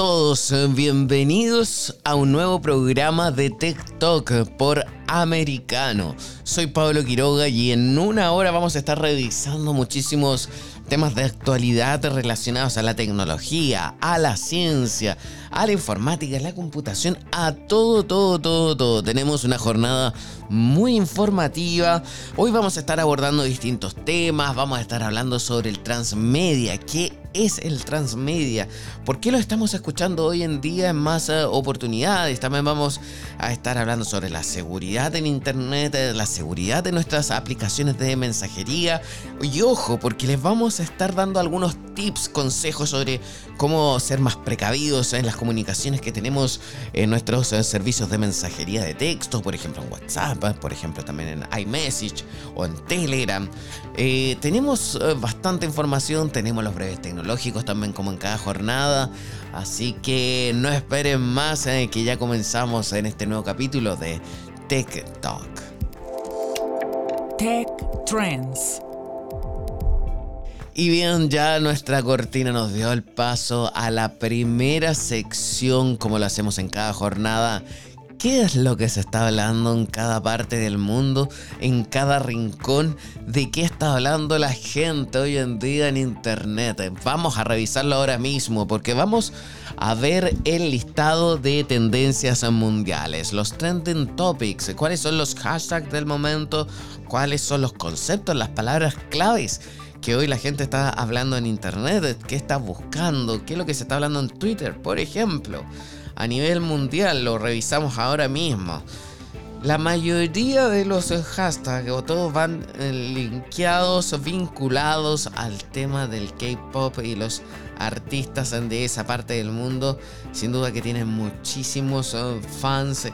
todos? Bienvenidos a un nuevo programa de Talk por Americano. Soy Pablo Quiroga y en una hora vamos a estar revisando muchísimos temas de actualidad relacionados a la tecnología, a la ciencia, a la informática, a la computación, a todo, todo, todo, todo. Tenemos una jornada muy informativa. Hoy vamos a estar abordando distintos temas, vamos a estar hablando sobre el transmedia, qué es el transmedia, por qué lo estamos escuchando hoy en día en más eh, oportunidades. También vamos a estar hablando sobre la seguridad en Internet, eh, la seguridad de nuestras aplicaciones de mensajería. Y ojo, porque les vamos a estar dando algunos tips, consejos sobre cómo ser más precavidos en las comunicaciones que tenemos en nuestros eh, servicios de mensajería de texto, por ejemplo en WhatsApp, por ejemplo también en iMessage o en Telegram. Tenemos bastante información, tenemos los breves tecnológicos tecnológicos también como en cada jornada. Así que no esperen más eh, que ya comenzamos en este nuevo capítulo de Tech Talk. Tech Trends. Y bien, ya nuestra cortina nos dio el paso a la primera sección, como lo hacemos en cada jornada, ¿Qué es lo que se está hablando en cada parte del mundo, en cada rincón? ¿De qué está hablando la gente hoy en día en Internet? Vamos a revisarlo ahora mismo porque vamos a ver el listado de tendencias mundiales, los trending topics, cuáles son los hashtags del momento, cuáles son los conceptos, las palabras claves que hoy la gente está hablando en Internet, qué está buscando, qué es lo que se está hablando en Twitter, por ejemplo a nivel mundial, lo revisamos ahora mismo. La mayoría de los hashtags o todos van eh, linkeados, vinculados al tema del K-pop y los artistas de esa parte del mundo. Sin duda que tienen muchísimos eh, fans.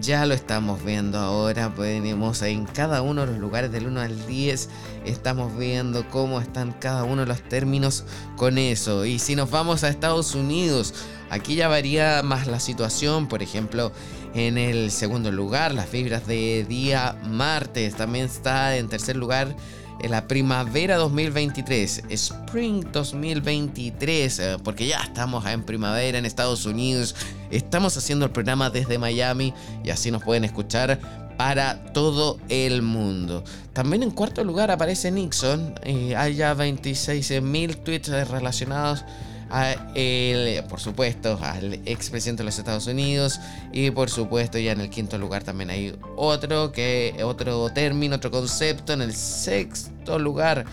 Ya lo estamos viendo ahora. Venimos en cada uno de los lugares del 1 al 10. Estamos viendo cómo están cada uno de los términos con eso. Y si nos vamos a Estados Unidos, Aquí ya varía más la situación, por ejemplo, en el segundo lugar, las fibras de día martes. También está en tercer lugar la primavera 2023, Spring 2023, eh, porque ya estamos en primavera en Estados Unidos. Estamos haciendo el programa desde Miami y así nos pueden escuchar para todo el mundo. También en cuarto lugar aparece Nixon. Eh, hay ya 26.000 tweets relacionados por supuesto, al expresidente de los Estados Unidos. Y por supuesto, ya en el quinto lugar también hay otro, que, otro término, otro concepto. En el sexto lugar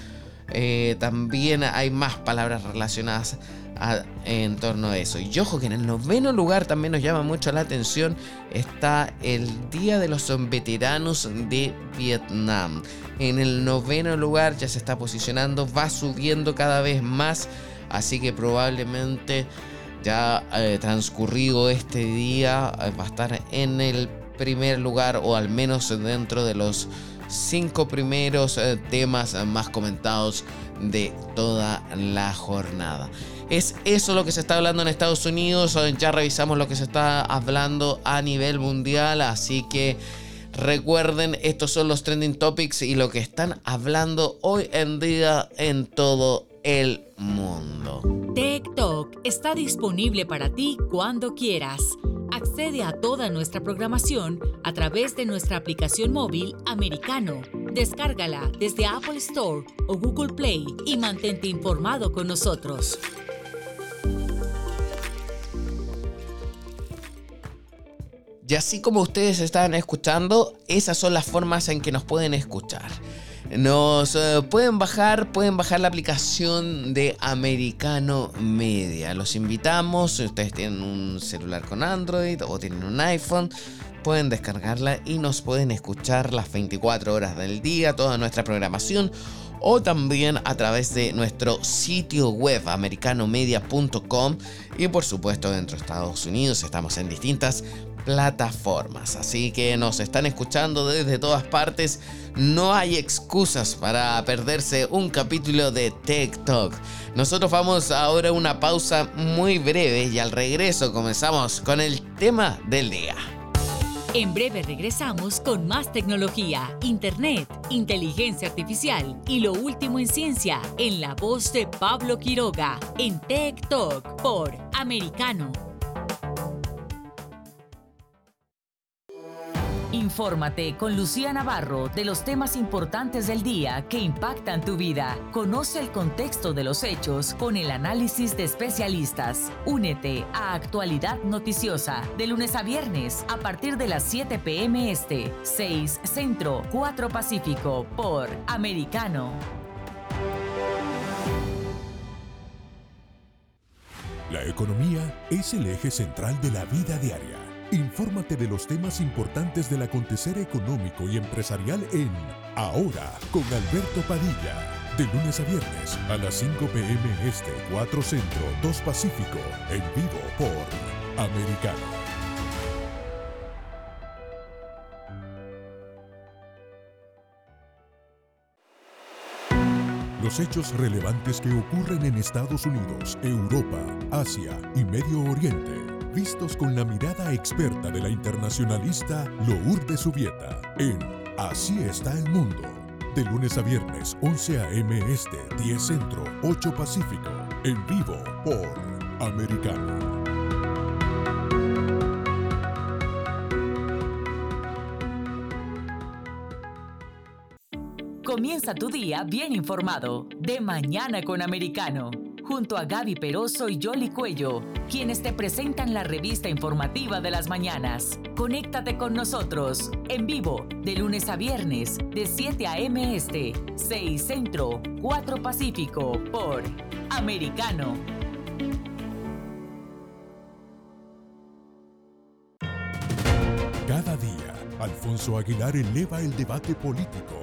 eh, también hay más palabras relacionadas en torno a eso. Y ojo que en el noveno lugar también nos llama mucho la atención está el Día de los Veteranos de Vietnam. En el noveno lugar ya se está posicionando, va subiendo cada vez más Así que probablemente ya eh, transcurrido este día eh, va a estar en el primer lugar o al menos dentro de los cinco primeros eh, temas más comentados de toda la jornada. Es eso lo que se está hablando en Estados Unidos. Ya revisamos lo que se está hablando a nivel mundial. Así que recuerden, estos son los trending topics y lo que están hablando hoy en día en todo el mundo. TikTok está disponible para ti cuando quieras. Accede a toda nuestra programación a través de nuestra aplicación móvil americano. Descárgala desde Apple Store o Google Play y mantente informado con nosotros. Y así como ustedes están escuchando, esas son las formas en que nos pueden escuchar. Nos eh, pueden bajar, pueden bajar la aplicación de Americano Media. Los invitamos, si ustedes tienen un celular con Android o tienen un iPhone, pueden descargarla y nos pueden escuchar las 24 horas del día, toda nuestra programación o también a través de nuestro sitio web americanomedia.com y por supuesto dentro de Estados Unidos estamos en distintas plataformas. Así que nos están escuchando desde todas partes. No hay excusas para perderse un capítulo de TikTok. Nosotros vamos ahora a una pausa muy breve y al regreso comenzamos con el tema del día. En breve regresamos con más tecnología, internet, inteligencia artificial y lo último en ciencia en la voz de Pablo Quiroga en Tech Talk por Americano Infórmate con Lucía Navarro de los temas importantes del día que impactan tu vida. Conoce el contexto de los hechos con el análisis de especialistas. Únete a Actualidad Noticiosa de lunes a viernes a partir de las 7 pm este, 6 Centro, 4 Pacífico por Americano. La economía es el eje central de la vida diaria Infórmate de los temas importantes del acontecer económico y empresarial en Ahora con Alberto Padilla. De lunes a viernes a las 5 pm este, 4 Centro, 2 Pacífico, en vivo por Americano. Los hechos relevantes que ocurren en Estados Unidos, Europa, Asia y Medio Oriente vistos con la mirada experta de la internacionalista Lourdes Subieta en Así está el mundo. De lunes a viernes, 11 a.m. Este, 10 Centro, 8 Pacífico. En vivo por Americano. Comienza tu día bien informado. De mañana con Americano junto a Gaby Peroso y Jolly Cuello, quienes te presentan la revista informativa de las mañanas. Conéctate con nosotros en vivo de lunes a viernes de 7 a.m. Este, 6 Centro, 4 Pacífico por Americano. Cada día, Alfonso Aguilar eleva el debate político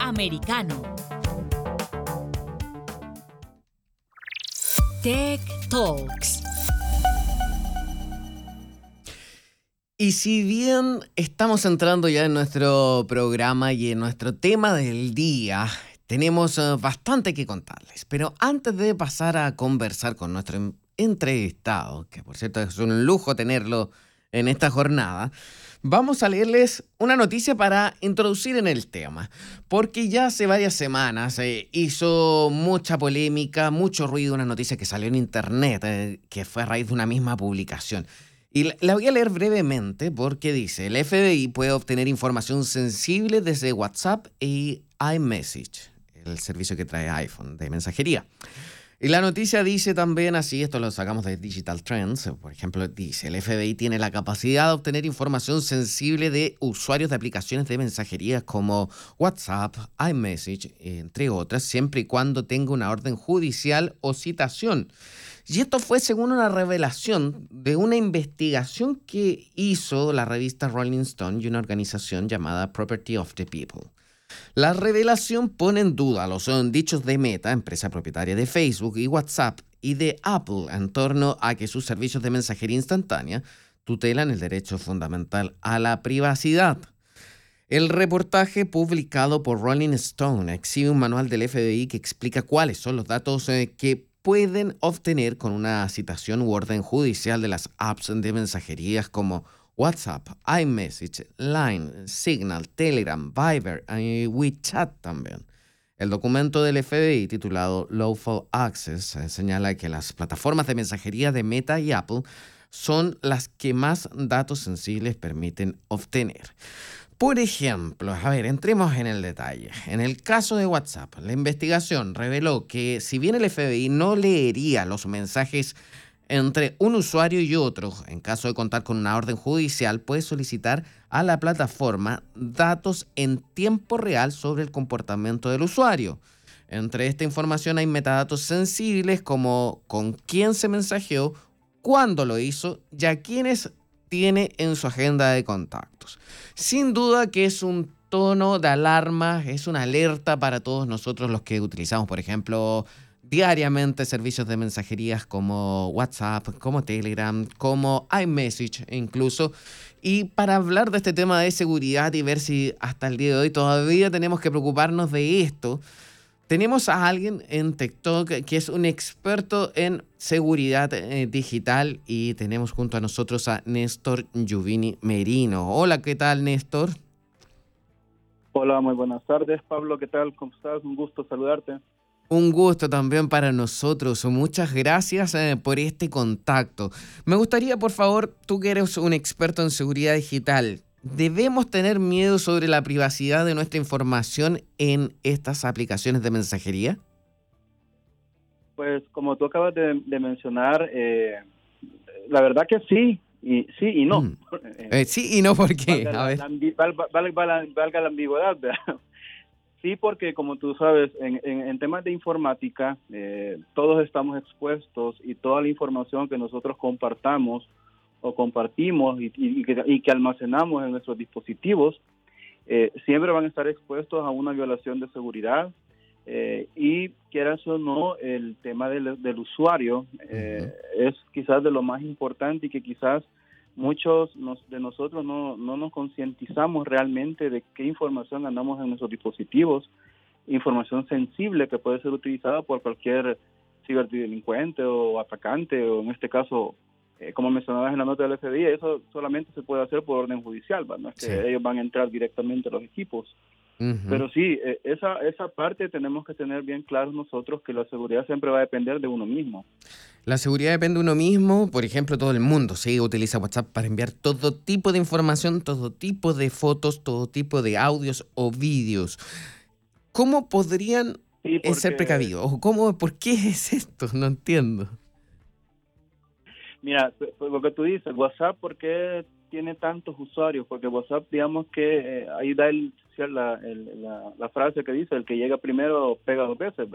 Americano. Tech Talks. Y si bien estamos entrando ya en nuestro programa y en nuestro tema del día, tenemos eh, bastante que contarles. Pero antes de pasar a conversar con nuestro entrevistado, que por cierto es un lujo tenerlo en esta jornada, vamos a leerles una noticia para introducir en el tema, porque ya hace varias semanas eh, hizo mucha polémica, mucho ruido una noticia que salió en internet, eh, que fue a raíz de una misma publicación. Y la voy a leer brevemente porque dice, el FBI puede obtener información sensible desde WhatsApp y iMessage, el servicio que trae iPhone de mensajería. Y la noticia dice también así, esto lo sacamos de Digital Trends, por ejemplo, dice, el FBI tiene la capacidad de obtener información sensible de usuarios de aplicaciones de mensajería como WhatsApp, iMessage, entre otras, siempre y cuando tenga una orden judicial o citación. Y esto fue según una revelación de una investigación que hizo la revista Rolling Stone y una organización llamada Property of the People. La revelación pone en duda los dichos de Meta, empresa propietaria de Facebook y WhatsApp, y de Apple en torno a que sus servicios de mensajería instantánea tutelan el derecho fundamental a la privacidad. El reportaje publicado por Rolling Stone exhibe un manual del FBI que explica cuáles son los datos eh, que pueden obtener con una citación u orden judicial de las apps de mensajerías como WhatsApp, iMessage, Line, Signal, Telegram, Viber y WeChat también. El documento del FBI titulado Lawful Access eh, señala que las plataformas de mensajería de Meta y Apple son las que más datos sensibles permiten obtener. Por ejemplo, a ver, entremos en el detalle. En el caso de WhatsApp, la investigación reveló que si bien el FBI no leería los mensajes entre un usuario y otro, en caso de contar con una orden judicial, puede solicitar a la plataforma datos en tiempo real sobre el comportamiento del usuario. Entre esta información hay metadatos sensibles como con quién se mensajeó, cuándo lo hizo y a quiénes tiene en su agenda de contactos. Sin duda que es un tono de alarma, es una alerta para todos nosotros los que utilizamos, por ejemplo, diariamente servicios de mensajerías como WhatsApp, como Telegram, como iMessage incluso. Y para hablar de este tema de seguridad y ver si hasta el día de hoy todavía tenemos que preocuparnos de esto, tenemos a alguien en TikTok que es un experto en seguridad eh, digital y tenemos junto a nosotros a Néstor Giuvini Merino. Hola, ¿qué tal Néstor? Hola, muy buenas tardes Pablo, ¿qué tal? ¿Cómo estás? Un gusto saludarte. Un gusto también para nosotros. Muchas gracias eh, por este contacto. Me gustaría, por favor, tú que eres un experto en seguridad digital, ¿debemos tener miedo sobre la privacidad de nuestra información en estas aplicaciones de mensajería? Pues como tú acabas de, mencionar, eh, la verdad que sí, y sí y no. Mm. Eh, sí y no, ¿por qué? valga la ambigüedad, ¿verdad? Sí, porque como tú sabes, en, temas de informática, eh, todos estamos expuestos y toda la información que nosotros compartamos o compartimos y, que, almacenamos en nuestros dispositivos, eh, siempre van a estar expuestos a una violación de seguridad. Eh, y quieras o no, el tema del, usuario es quizás de lo más importante y que quizás muchos de nosotros no, no nos concientizamos realmente de qué información andamos en nuestros dispositivos, información sensible que puede ser utilizada por cualquier ciberdelincuente o atacante, o en este caso, eh, como mencionabas en la nota del FBI, eso solamente se puede hacer por orden judicial, no es que ellos van a entrar directamente a los equipos. Pero sí, eh, esa, esa parte tenemos que tener bien claro nosotros que la seguridad siempre va a depender de uno mismo. La seguridad depende de uno mismo, por ejemplo, todo el mundo ¿sí? utiliza WhatsApp para enviar todo tipo de información, todo tipo de fotos, todo tipo de audios o vídeos. ¿Cómo podrían ser precavidos? ¿O cómo, ¿Por qué es esto? No entiendo. Mira, lo que tú dices, WhatsApp, ¿por qué tiene tantos usuarios? Porque WhatsApp, digamos que eh, ahí da el la, la, frase que dice, el que llega primero pega dos veces,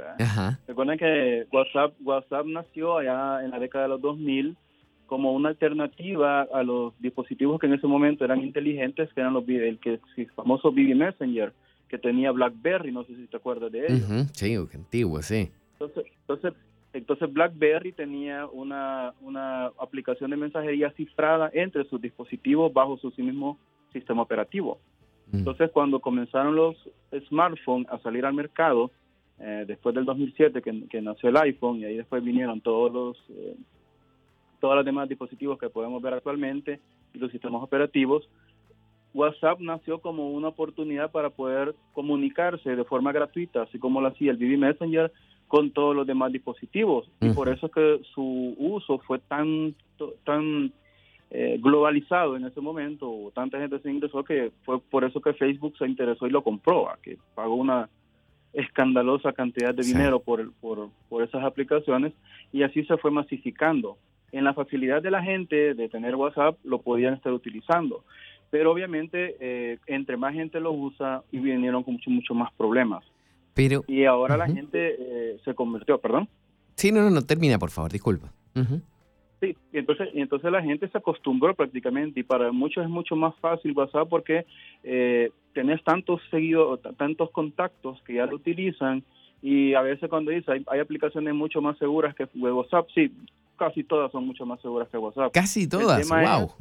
Recuerden que WhatsApp, WhatsApp nació allá en la década de los 2000 como una alternativa a los dispositivos que en ese momento eran inteligentes, que eran los el, que, el famoso BB Messenger, que tenía BlackBerry, no sé si te acuerdas de ello. Sí, antiguo, sí. Entonces, entonces, entonces BlackBerry tenía una, una aplicación de mensajería cifrada entre sus dispositivos bajo su mismo sistema operativo. Mm. Entonces, cuando comenzaron los smartphones a salir al mercado, eh, después del 2007 que, nació el iPhone y ahí después vinieron todos los eh, todos los demás dispositivos que podemos ver actualmente y los sistemas operativos, WhatsApp nació como una oportunidad para poder comunicarse de forma gratuita, así como lo hacía el BB Messenger con todos los demás dispositivos. Y por eso es que su uso fue tan, tan eh, globalizado en ese momento, tanta gente se ingresó que fue por eso que Facebook se interesó y lo compró, que pagó una escandalosa cantidad de dinero por, por, por esas aplicaciones y así se fue masificando. En la facilidad de la gente de tener WhatsApp lo podían estar utilizando, pero obviamente eh, entre más gente lo usa y vinieron con mucho, mucho más problemas. Pero, y ahora la gente eh, se convirtió, perdón. Sí, no, no, no, termina por favor, disculpa. Sí, y entonces, y entonces la gente se acostumbró prácticamente y para muchos es mucho más fácil WhatsApp porque eh, tenés tantos seguidos, tantos contactos que ya lo utilizan y a veces cuando dice hay, hay aplicaciones mucho más seguras que WhatsApp, sí, casi todas son mucho más seguras que WhatsApp. Casi todas, wow.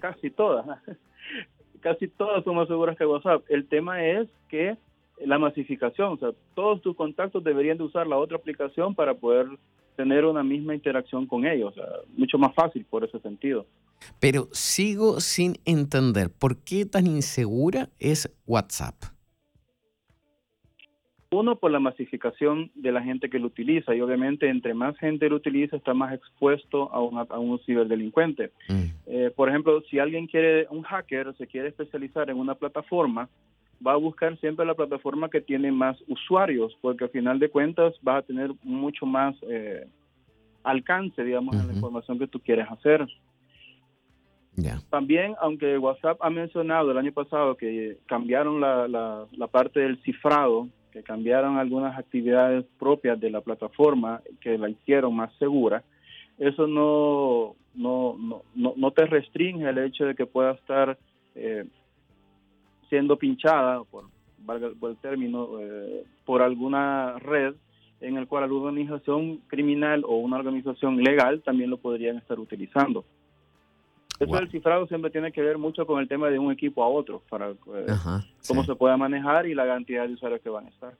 casi todas. casi todas son más seguras que WhatsApp. El tema es que la masificación, o sea, todos tus contactos deberían de usar la otra aplicación para poder tener una misma interacción con ellos, mucho más fácil por ese sentido. Pero sigo sin entender por qué tan insegura es WhatsApp. Uno, por la masificación de la gente que lo utiliza y obviamente entre más gente lo utiliza está más expuesto a, a un ciberdelincuente. Mm. Eh, por ejemplo, si alguien quiere, un hacker se quiere especializar en una plataforma, va a buscar siempre la plataforma que tiene más usuarios, porque al final de cuentas va a tener mucho más eh, alcance, digamos, en la información que tú quieres hacer. También, aunque WhatsApp ha mencionado el año pasado que cambiaron la, la, parte del cifrado, que cambiaron algunas actividades propias de la plataforma que la hicieron más segura, eso no, no, no, no, te restringe el hecho de que pueda estar eh, siendo pinchada, por, por el término, eh, por alguna red en el cual alguna organización criminal o una organización legal también lo podrían estar utilizando. Eso del cifrado siempre tiene que ver mucho con el tema de un equipo a otro, para eh, cómo se pueda manejar y la cantidad de usuarios que van a estar.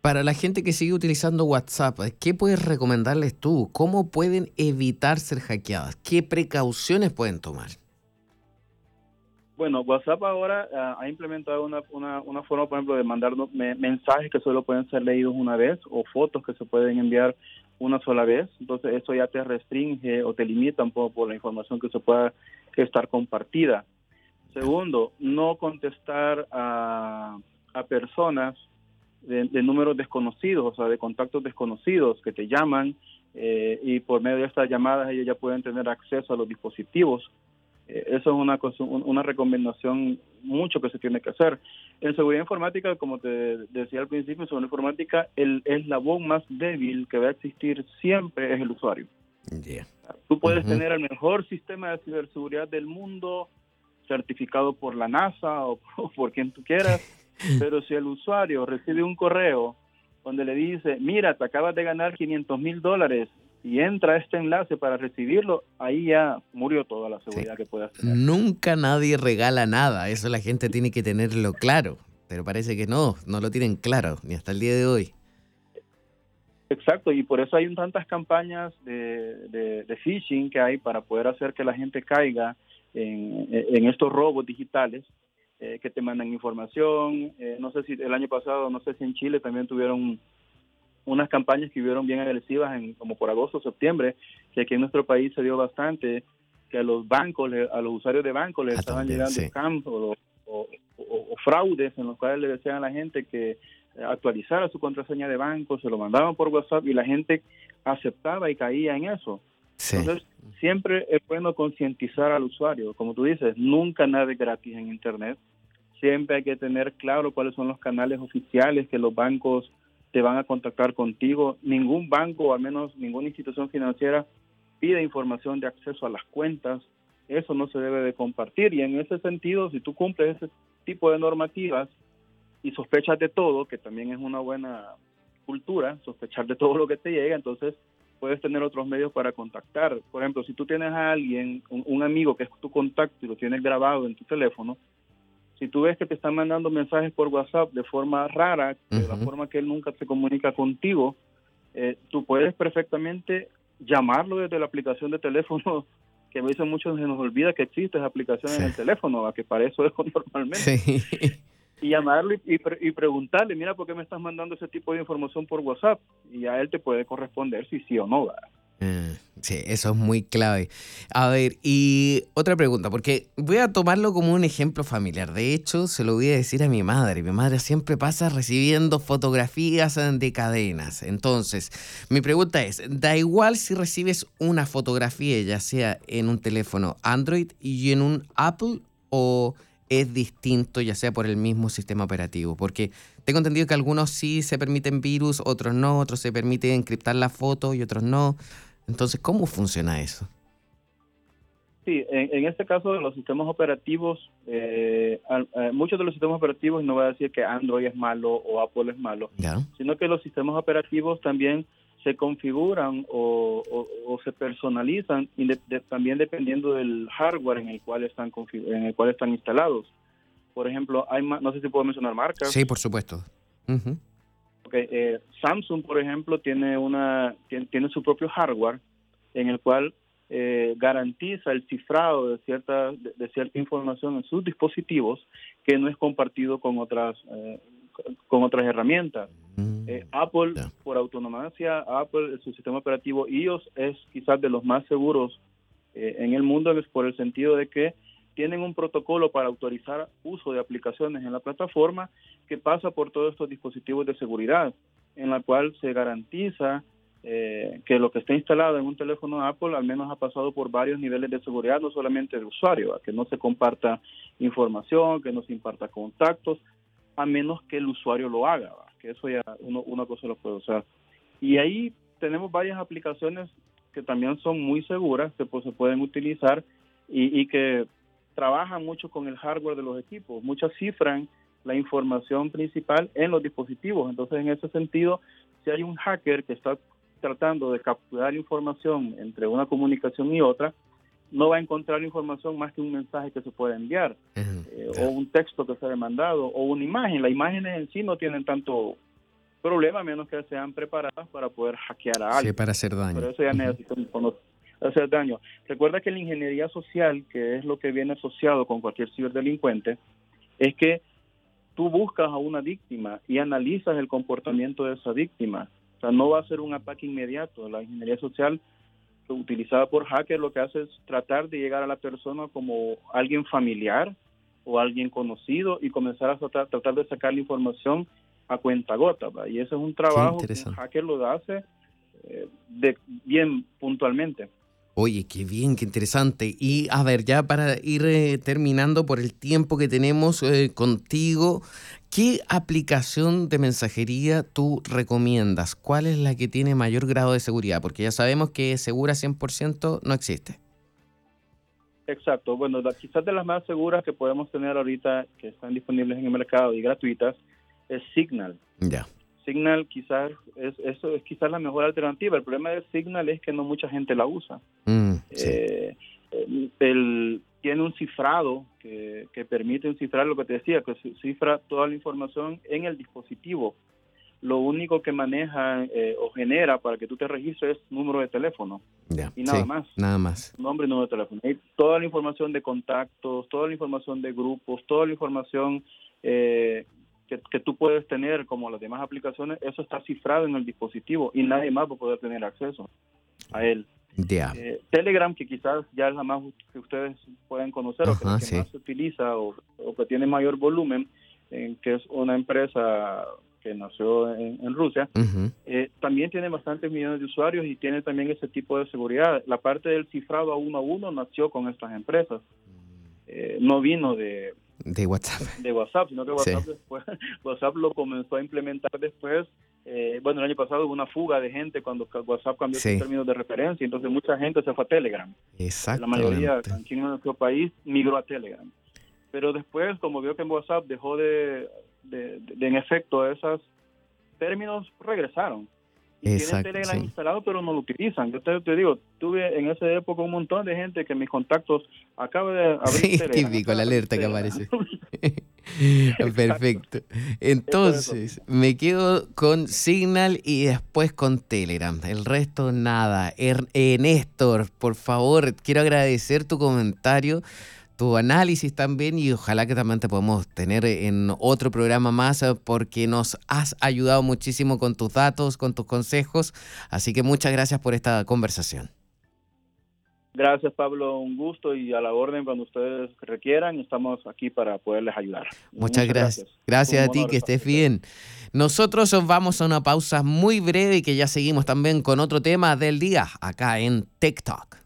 Para la gente que sigue utilizando WhatsApp, ¿qué puedes recomendarles tú? ¿Cómo pueden evitar ser hackeadas? ¿Qué precauciones pueden tomar? Bueno, WhatsApp ahora ah, ha implementado una, una, forma, por ejemplo, de mandarnos mensajes que solo pueden ser leídos una vez o fotos que se pueden enviar una sola vez. Entonces, eso ya te restringe o te limita un poco por la información que se pueda estar compartida. Segundo, no contestar a, a personas de, números desconocidos, o sea, de contactos desconocidos que te llaman eh, y por medio de estas llamadas ellos ya pueden tener acceso a los dispositivos eso es una, una recomendación mucho que se tiene que hacer. En seguridad informática, como te decía al principio, en seguridad informática, el eslabón más débil que va a existir siempre es el usuario. Tú puedes tener el mejor sistema de ciberseguridad del mundo, certificado por la NASA o, o por quien tú quieras, pero si el usuario recibe un correo donde le dice, mira, te acabas de ganar 500 mil dólares y entra este enlace para recibirlo, ahí ya murió toda la seguridad que puede hacer. Nunca nadie regala nada, eso la gente tiene que tenerlo claro, pero parece que no, no lo tienen claro, ni hasta el día de hoy. Exacto, y por eso hay tantas campañas de, de, phishing que hay para poder hacer que la gente caiga en, estos robos digitales eh, que te mandan información. Eh, no sé si el año pasado, no sé si en Chile también tuvieron unas campañas que hubieron bien agresivas en, como por agosto, septiembre, que aquí en nuestro país se dio bastante, que a los bancos, a los usuarios de bancos les ah, estaban llegando scams o, fraudes en los cuales le decían a la gente que actualizara su contraseña de banco, se lo mandaban por WhatsApp y la gente aceptaba y caía en eso. Entonces, siempre es bueno concientizar al usuario. Como tú dices, nunca nada es gratis en Internet. Siempre hay que tener claro cuáles son los canales oficiales que los bancos te van a contactar contigo. Ningún banco, al menos ninguna institución financiera, pide información de acceso a las cuentas. Eso no se debe de compartir. Y en ese sentido, si tú cumples ese tipo de normativas y sospechas de todo, que también es una buena cultura, sospechar de todo lo que te llega, entonces puedes tener otros medios para contactar. Por ejemplo, si tú tienes a alguien, un, un amigo que es tu contacto y lo tienes grabado en tu teléfono, si tú ves que te están mandando mensajes por WhatsApp de forma rara, de la forma que él nunca se comunica contigo, eh, tú puedes perfectamente llamarlo desde la aplicación de teléfono, que a veces muchos se nos olvida que existe esa aplicación en el teléfono, a que para eso es normalmente. Y llamarlo y, preguntarle, mira, ¿por qué me estás mandando ese tipo de información por WhatsApp? Y a él te puede corresponder si sí o no. ¿verdad? Mm, sí, eso es muy clave. A ver, y otra pregunta, porque voy a tomarlo como un ejemplo familiar. De hecho, se lo voy a decir a mi madre. Mi madre siempre pasa recibiendo fotografías de cadenas. Entonces, mi pregunta es, ¿da igual si recibes una fotografía, ya sea en un teléfono Android y en un Apple, o es distinto, ya sea por el mismo sistema operativo? Porque tengo entendido que algunos sí se permiten virus, otros no, otros se permiten encriptar la foto y otros no. Entonces, ¿cómo funciona eso? Sí, en, este caso de los sistemas operativos, eh, eh, muchos de los sistemas operativos, no voy a decir que Android es malo o Apple es malo, sino que los sistemas operativos también se configuran o, se personalizan también dependiendo del hardware en el cual están en el cual están instalados. Por ejemplo, hay no sé si puedo mencionar marcas. Sí, por supuesto. Eh, Samsung, por ejemplo, tiene una tiene, su propio hardware en el cual eh, garantiza el cifrado de cierta, de, cierta información en sus dispositivos que no es compartido con otras, eh, con otras herramientas. Mm, eh, Apple, por autonomía, Apple, su sistema operativo iOS es quizás de los más seguros en el mundo es por el sentido de que tienen un protocolo para autorizar uso de aplicaciones en la plataforma que pasa por todos estos dispositivos de seguridad, en la cual se garantiza eh, que lo que está instalado en un teléfono Apple al menos ha pasado por varios niveles de seguridad, no solamente de usuario, a que no se comparta información, que no se imparta contactos, a menos que el usuario lo haga, que eso ya uno, una cosa lo puede usar. Y ahí tenemos varias aplicaciones que también son muy seguras, que pues, se pueden utilizar y, y que trabajan mucho con el hardware de los equipos. Muchas cifran la información principal en los dispositivos. Entonces, en ese sentido, si hay un hacker que está tratando de capturar información entre una comunicación y otra, no va a encontrar información más que un mensaje que se puede enviar, eh, o un texto que se ha demandado, o una imagen. Las imágenes en sí no tienen tanto problema, a menos que sean preparadas para poder hackear a alguien. Sí, para hacer daño. Pero eso ya hacer daño. Recuerda que la ingeniería social, que es lo que viene asociado con cualquier ciberdelincuente, es que tú buscas a una víctima y analizas el comportamiento de esa víctima no va a ser un ataque inmediato. La ingeniería social utilizada por hackers lo que hace es tratar de llegar a la persona como alguien familiar o alguien conocido y comenzar a tratar, de sacar la información a cuenta gota. Y ese es un trabajo que un hacker lo hace eh, de, bien puntualmente. Oye, qué bien, qué interesante. Y a ver, ya para ir eh, terminando por el tiempo que tenemos eh, contigo, ¿qué aplicación de mensajería tú recomiendas? ¿Cuál es la que tiene mayor grado de seguridad? Porque ya sabemos que segura 100% no existe. Exacto. Bueno, quizás de las más seguras que podemos tener ahorita, que están disponibles en el mercado y gratuitas, es Signal. Ya. Signal quizás es eso es quizás la mejor alternativa. El problema de Signal es que no mucha gente la usa. Mm, eh, el, tiene un cifrado que, permite cifrar lo que te decía, que cifra toda la información en el dispositivo. Lo único que maneja eh, o genera para que tú te registres es número de teléfono. y nada más. Nada más. Nombre y número de teléfono. Y toda la información de contactos, toda la información de grupos, toda la información eh, que, tú puedes tener como las demás aplicaciones, eso está cifrado en el dispositivo y nadie más va a poder tener acceso a él. Eh, Telegram, que quizás ya es la más que ustedes pueden conocer o que, más se utiliza o, que tiene mayor volumen, en que es una empresa que nació en, Rusia, eh, también tiene bastantes millones de usuarios y tiene también ese tipo de seguridad. La parte del cifrado a uno a uno nació con estas empresas. Eh, no vino de, de WhatsApp. De WhatsApp, sino que WhatsApp, después, WhatsApp lo comenzó a implementar después. Eh, bueno, el año pasado hubo una fuga de gente cuando WhatsApp cambió sus términos de referencia, entonces mucha gente se fue a Telegram. Exacto. La mayoría aquí en nuestro país migró a Telegram. Pero después, como vio que en WhatsApp dejó de, de, de en efecto esos términos, regresaron y tienen Telegram instalado, pero no lo utilizan. Yo te, digo, tuve en esa época un montón de gente que mis contactos acaba de abrir sí, típico, la alerta que aparece. Perfecto. Entonces, me quedo con Signal y después con Telegram. El resto, nada. Er, eh, Néstor, por favor, quiero agradecer tu comentario tu análisis también y ojalá que también te podamos tener en otro programa más eh, porque nos has ayudado muchísimo con tus datos, con tus consejos. Así que muchas gracias por esta conversación. Gracias Pablo, un gusto y a la orden cuando ustedes requieran, estamos aquí para poderles ayudar. Muchas, gracias. Gracias, a ti, que estés bien. Nosotros vamos a una pausa muy breve y que ya seguimos también con otro tema del día acá en TikTok.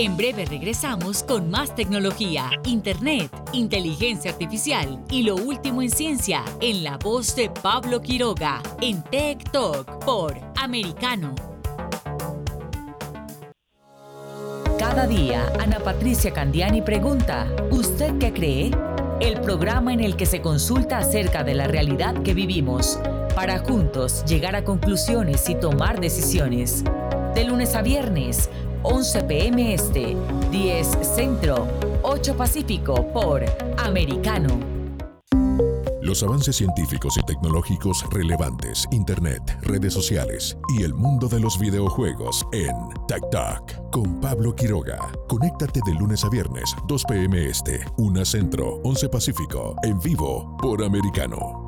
En breve regresamos con más tecnología, internet, inteligencia artificial y lo último en ciencia en la voz de Pablo Quiroga en Tech Talk por Americano. Cada día, Ana Patricia Candiani pregunta, ¿usted qué cree? El programa en el que se consulta acerca de la realidad que vivimos, para juntos llegar a conclusiones y tomar decisiones. De lunes a viernes, 11 pm este, 10 centro, 8 pacífico por Americano. Los avances científicos y tecnológicos relevantes, Internet, redes sociales y el mundo de los videojuegos en Tech Talk con Pablo Quiroga. Conéctate de lunes a viernes, 2 p.m. Este, 1 Centro, 11 Pacífico, en vivo por Americano.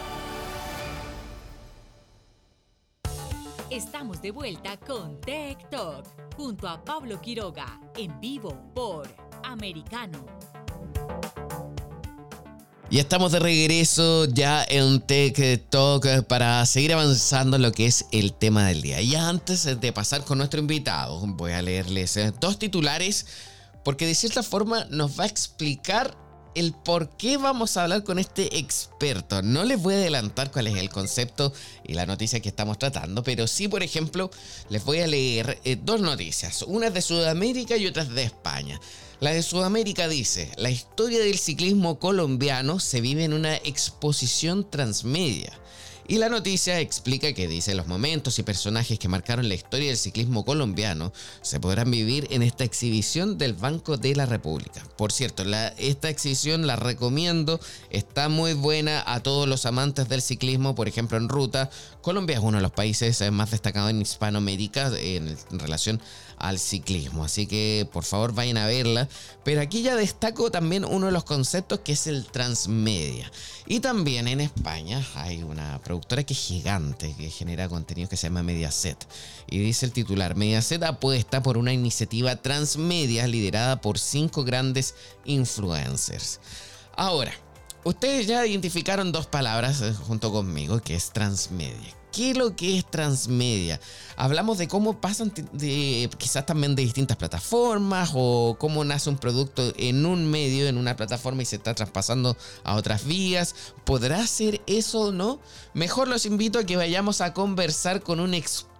Estamos de vuelta con Tech Talk junto a Pablo Quiroga en vivo por Americano. Y estamos de regreso ya en Tech Talk para seguir avanzando en lo que es el tema del día. Y antes de pasar con nuestro invitado, voy a leerles dos titulares porque de cierta forma nos va a explicar el por qué vamos a hablar con este experto. No les voy a adelantar cuál es el concepto y la noticia que estamos tratando, pero sí, por ejemplo, les voy a leer eh, dos noticias. Una de Sudamérica y otra de España. La de Sudamérica dice, la historia del ciclismo colombiano se vive en una exposición transmedia. Y la noticia explica que dice los momentos y personajes que marcaron la historia del ciclismo colombiano se podrán vivir en esta exhibición del Banco de la República. Por cierto, esta exhibición la recomiendo, está muy buena a todos los amantes del ciclismo, por ejemplo en ruta. Colombia es uno de los países más destacados en Hispanoamérica en relación al ciclismo. Así que por favor vayan a verla. Pero aquí ya destaco también uno de los conceptos que es el transmedia. Y también en España hay una productora que es gigante, que genera contenido que se llama Mediaset. Y dice el titular, Mediaset apuesta por una iniciativa transmedia liderada por cinco grandes influencers. Ahora, ustedes ya identificaron dos palabras eh, junto conmigo, que es transmedia. ¿Qué lo que es transmedia? Hablamos de cómo pasan de, quizás también de distintas plataformas o cómo nace un producto en un medio, en una plataforma y se está traspasando a otras vías. ¿Podrá ser eso o no? Mejor los invito a que vayamos a conversar con un experto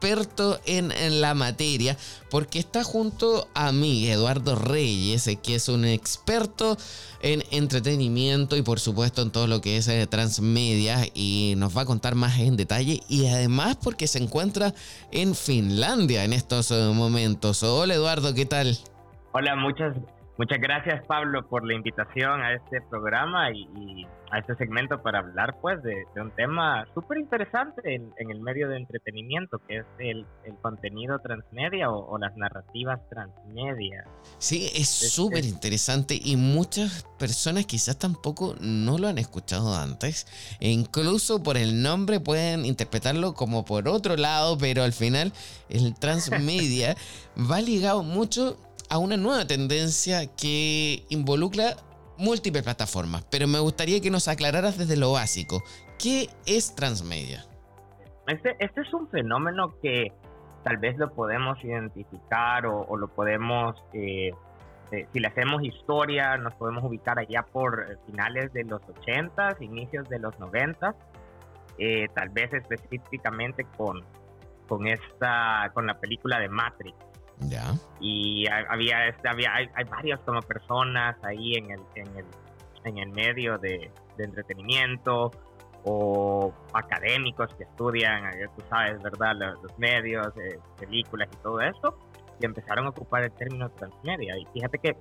en, en la materia porque está junto a mí, Eduardo Reyes, que es un experto en entretenimiento y por supuesto en todo lo que es eh, transmedia y nos va a contar más en detalle y además porque se encuentra en Finlandia en estos eh, momentos. Hola Eduardo, ¿qué tal? Hola, muchas Muchas gracias Pablo por la invitación a este programa y, a este segmento para hablar pues de, un tema súper interesante en, el medio de entretenimiento que es el, contenido transmedia o, las narrativas transmedia. Sí, es súper interesante y muchas personas quizás tampoco no lo han escuchado antes e incluso por el nombre pueden interpretarlo como por otro lado, pero al final el transmedia va ligado mucho a una nueva tendencia que involucra múltiples plataformas, pero me gustaría que nos aclararas desde lo básico. ¿Qué es transmedia? Este, este es un fenómeno que tal vez lo podemos identificar o, lo podemos, eh, eh, si le hacemos historia, nos podemos ubicar allá por finales de los 80, inicios de los 90, eh, tal vez específicamente con, con, esta, con la película de Matrix. Y había, este, había hay, hay, varias como personas ahí en el, en el, en el medio de, entretenimiento o académicos que estudian, eh, tú sabes, ¿verdad? Los, medios, eh, películas y todo eso, y empezaron a ocupar el término transmedia. Y fíjate que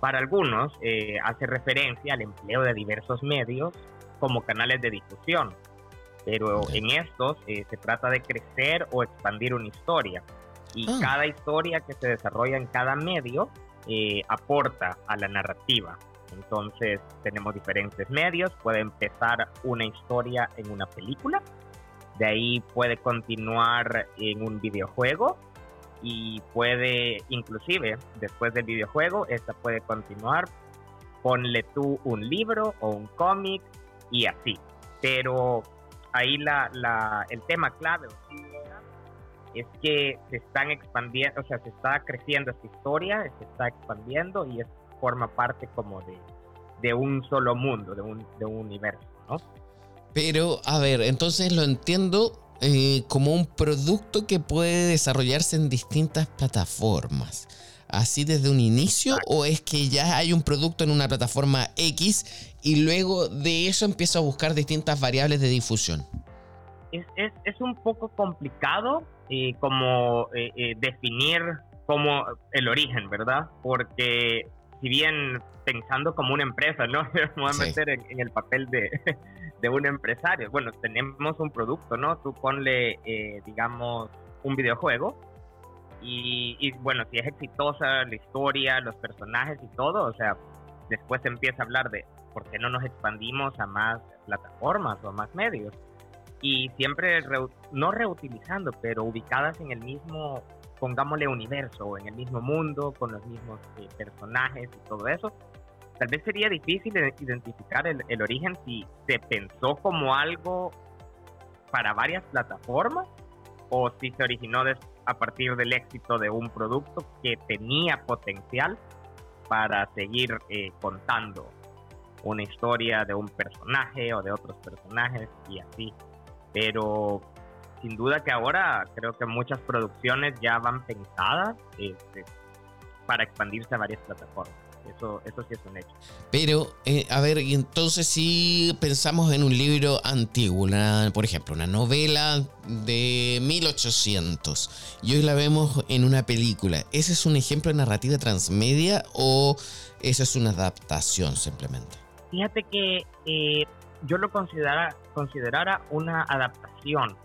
Para algunos eh, hace referencia al empleo de diversos medios como canales de difusión, pero en estos eh, se trata de crecer o expandir una historia y ah. cada historia que se desarrolla en cada medio eh, aporta a la narrativa. Entonces tenemos diferentes medios, puede empezar una historia en una película, de ahí puede continuar en un videojuego y puede inclusive después del videojuego, esta puede continuar, ponle tú un libro o un cómic y así. Pero ahí la, la, el tema clave es que se están expandiendo, o sea, se está creciendo esta historia, se está expandiendo y es, forma parte como de, de un solo mundo, de un, de un universo, ¿no? Pero, a ver, entonces lo entiendo eh, como un producto que puede desarrollarse en distintas plataformas. ¿Así desde un inicio o es que ya hay un producto en una plataforma X y luego de eso empiezo a buscar distintas variables de difusión? Es, es, es un poco complicado eh, como eh, eh, definir como el origen, ¿verdad? Porque si bien pensando como una empresa, ¿no? Me voy a meter en, el papel de, de, un empresario. Bueno, tenemos un producto, ¿no? Tú ponle, digamos, un videojuego y, y, bueno, si es exitosa la historia, los personajes y todo, o sea, después se empieza a hablar de por qué no nos expandimos a más plataformas o a más medios. Y siempre, no reutilizando, pero ubicadas en el mismo, pongámosle universo, en el mismo mundo, con los mismos eh, personajes y todo eso. Tal vez sería difícil identificar el, el origen si se pensó como algo para varias plataformas o si se originó a partir del éxito de un producto que tenía potencial para seguir eh, contando una historia de un personaje o de otros personajes y así. Pero sin duda que ahora creo que muchas producciones ya van pensadas este, para expandirse a varias plataformas. Eso, eso sí es un hecho. Pero, eh, a ver, y entonces si pensamos en un libro antiguo, por ejemplo, una novela de 1800, y hoy la vemos en una película, ¿ese es un ejemplo de narrativa transmedia o eso es una adaptación simplemente? Fíjate que eh, yo lo considera, considerara una adaptación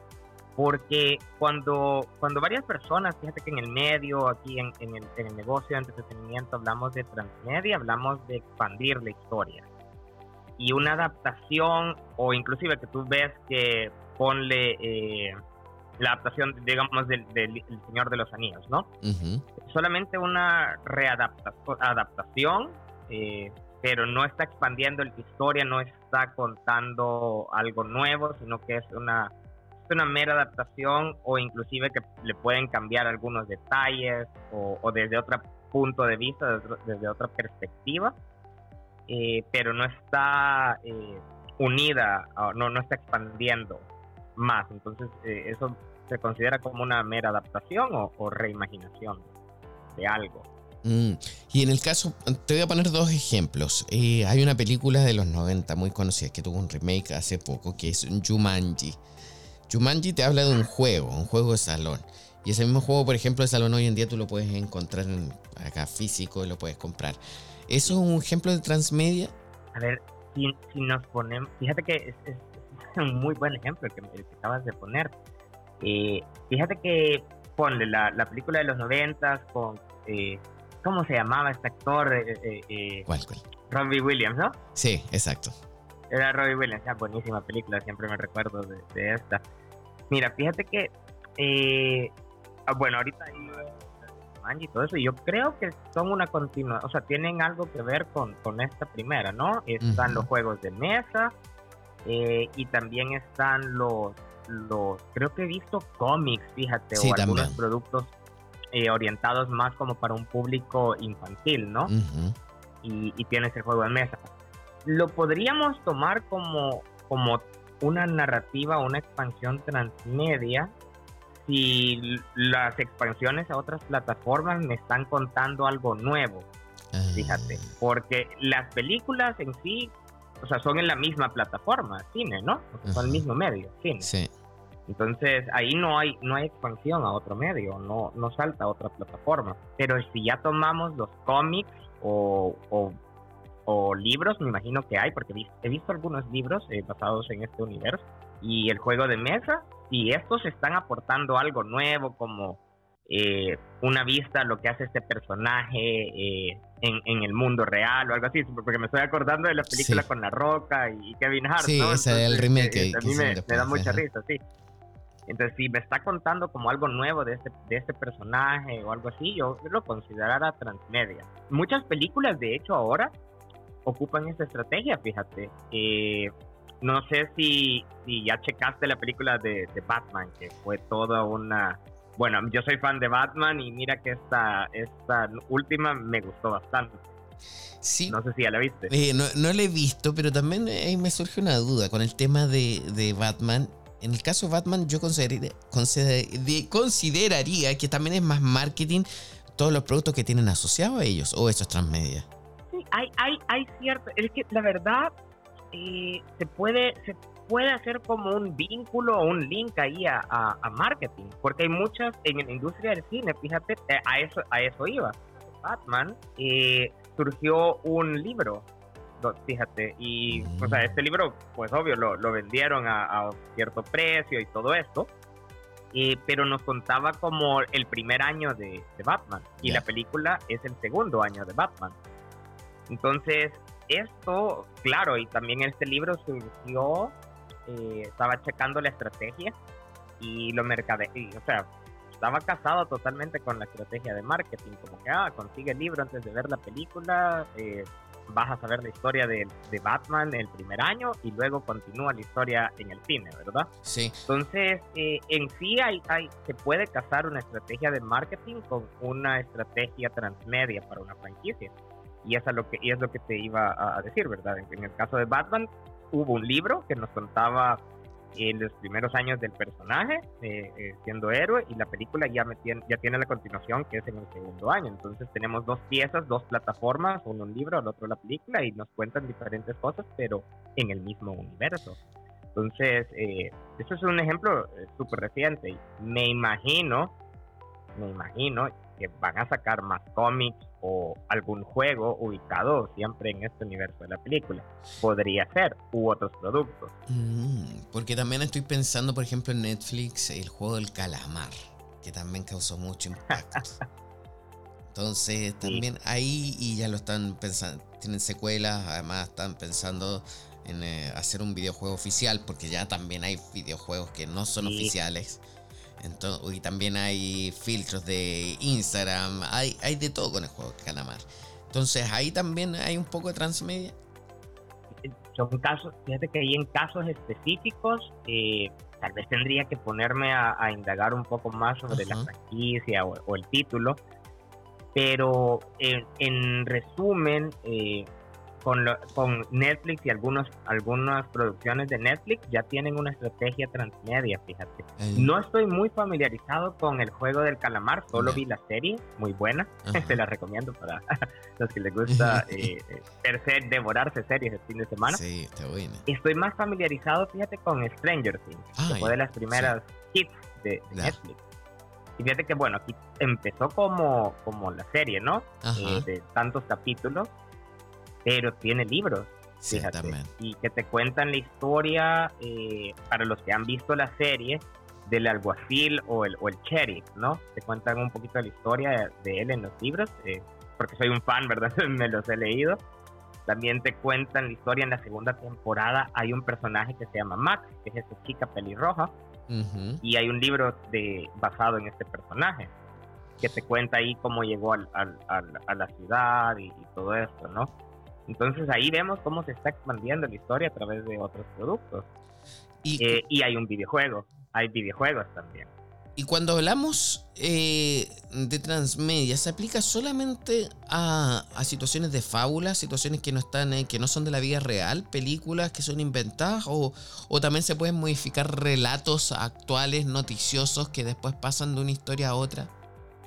porque cuando, cuando varias personas, fíjate que en el medio, aquí en, en, el, en el, negocio de entretenimiento, hablamos de transmedia, hablamos de expandir la historia. Y una adaptación, o inclusive que tú ves que ponle eh, la adaptación, digamos, del, del, Señor de los Anillos, ¿no? Solamente una readaptación, eh, pero no está expandiendo la historia, no está contando algo nuevo, sino que es una una mera adaptación o inclusive que le pueden cambiar algunos detalles o, desde otro punto de vista, desde, otra perspectiva, eh, pero no está eh, unida, no, no está expandiendo más. Entonces eh, eso se considera como una mera adaptación o, reimaginación de algo. Mm, y en el caso, te voy a poner dos ejemplos. hay una película de los 90 muy conocida que tuvo un remake hace poco que es Jumanji. Jumanji te habla de un juego, un juego de salón. Y ese mismo juego, por ejemplo, de salón hoy en día tú lo puedes encontrar acá físico y lo puedes comprar. ¿Eso es un ejemplo de transmedia? A ver, si, nos ponemos, fíjate que es, un muy buen ejemplo el que, acabas de poner. Eh, fíjate que ponle la, película de los noventas con, eh, ¿cómo se llamaba este actor? Eh, ¿Cuál, cuál? Robbie Williams, ¿no? Sí, exacto. Era Robbie Williams, buenísima película, siempre me recuerdo de esta. Mira, fíjate que, eh, ah, bueno, ahorita y todo eso, y yo creo que son una continua, o sea, tienen algo que ver con, con esta primera, ¿no? Están los juegos de mesa eh, y también están los, los, creo que he visto cómics, fíjate, o algunos productos eh, orientados más como para un público infantil, ¿no? y, y tienes el juego de mesa. Lo podríamos tomar como, como una narrativa, una expansión transmedia, si las expansiones a otras plataformas me están contando algo nuevo. Ah. Fíjate, porque las películas en sí, o sea, son en la misma plataforma, cine, ¿no? son el mismo medio, cine. Sí. Entonces ahí no hay no hay expansión a otro medio, no no salta a otra plataforma. Pero si ya tomamos los cómics o, o, libros, me imagino que hay, porque he visto algunos libros eh, basados en este universo y el juego de mesa, y estos están aportando algo nuevo como eh, una vista a lo que hace este personaje eh, en, el mundo real o algo así, porque me estoy acordando de la película con La Roca y Kevin Hart. Sí, ese es el remake. Eh, a mí me, da mucha risa, sí. Entonces, si me está contando como algo nuevo de este, de este personaje o algo así, yo lo considerara transmedia. Muchas películas, de hecho, ahora ocupan esta estrategia, fíjate. no sé si, si ya checaste la película de, de Batman, que fue toda una bueno, yo soy fan de Batman y mira que esta, esta última me gustó bastante. Sí. No sé si ya la viste. Eh, no, no la he visto, pero también ahí me surge una duda con el tema de, de Batman. En el caso de Batman, yo consideraría, que también es más marketing todos los productos que tienen asociados a ellos, o eso es transmedia. Sí, hay, hay, hay cierto. Es que la verdad, eh, se puede, se puede hacer como un vínculo o un link ahí a, a, marketing, porque hay muchas en la industria del cine, fíjate, eh, a eso, a eso iba. Batman eh, surgió un libro, fíjate, y o sea, este libro, pues obvio, lo, lo vendieron a, cierto precio y todo esto, eh, pero nos contaba como el primer año de, Batman, y la película es el segundo año de Batman. Entonces, esto, claro, y también este libro surgió eh, estaba checando la estrategia y lo mercade o sea, estaba casado totalmente con la estrategia de marketing, como que, ah, consigue el libro antes de ver la película, eh, vas a saber la historia de, de, Batman el primer año y luego continúa la historia en el cine, ¿verdad? Sí. Entonces, eh, en sí hay, hay, se puede casar una estrategia de marketing con una estrategia transmedia para una franquicia. Y, eso es lo que, y es lo que te iba a decir, ¿verdad? en el caso de Batman, hubo un libro que nos contaba en los primeros años del personaje eh, eh, siendo héroe y la película ya, tiene, ya tiene la continuación que es en el segundo año. Entonces tenemos dos piezas, dos plataformas, uno un libro, el otro la película y nos cuentan diferentes cosas pero en el mismo universo. Entonces, eh, eso es un ejemplo súper reciente. Me imagino, me imagino que van a sacar más cómics o algún juego ubicado siempre en este universo de la película. Podría ser, u otros productos. Mm, porque también estoy pensando, por ejemplo, en Netflix, el juego del calamar, que también causó mucho impacto. Entonces, también ahí, y ya lo están pensando, tienen secuelas, además están pensando en eh, hacer un videojuego oficial, porque ya también hay videojuegos que no son oficiales y también hay filtros de Instagram, hay, hay de todo con el juego de Calamar. Entonces ahí también hay un poco de transmedia. Son casos, fíjate que ahí en casos específicos, eh, tal vez tendría que ponerme a, indagar un poco más sobre la franquicia o, el título, pero en resumen, eh, con, con Netflix y algunos, algunas producciones de Netflix ya tienen una estrategia transmedia, fíjate. No estoy muy familiarizado con el juego del calamar, solo vi la serie, muy buena, se la recomiendo para los que les gusta eh, eh devorarse series el fin de semana. Sí, está buena. Estoy más familiarizado, fíjate, con Stranger Things, que fue de las primeras hits de, Netflix. Y fíjate que, bueno, aquí empezó como, como la serie, ¿no? Eh, de tantos capítulos pero tiene libros. Fíjate, y que te cuentan la historia eh, para los que han visto la serie del alguacil o el, o el sheriff, ¿no? Te cuentan un poquito de la historia de él en los libros, eh, porque soy un fan, ¿verdad? Me los he leído. También te cuentan la historia en la segunda temporada. Hay un personaje que se llama Max, que es esa chica pelirroja, y hay un libro de, basado en este personaje que te cuenta ahí cómo llegó al, al, a la ciudad y todo esto, ¿no? Entonces ahí vemos cómo se está expandiendo la historia a través de otros productos. Y, eh, hay un videojuego, hay videojuegos también. Y cuando hablamos eh, de transmedia, ¿se aplica solamente a, situaciones de fábulas, situaciones que no están, eh, que no son de la vida real, películas que son inventadas, o, o, también se pueden modificar relatos actuales, noticiosos, que después pasan de una historia a otra?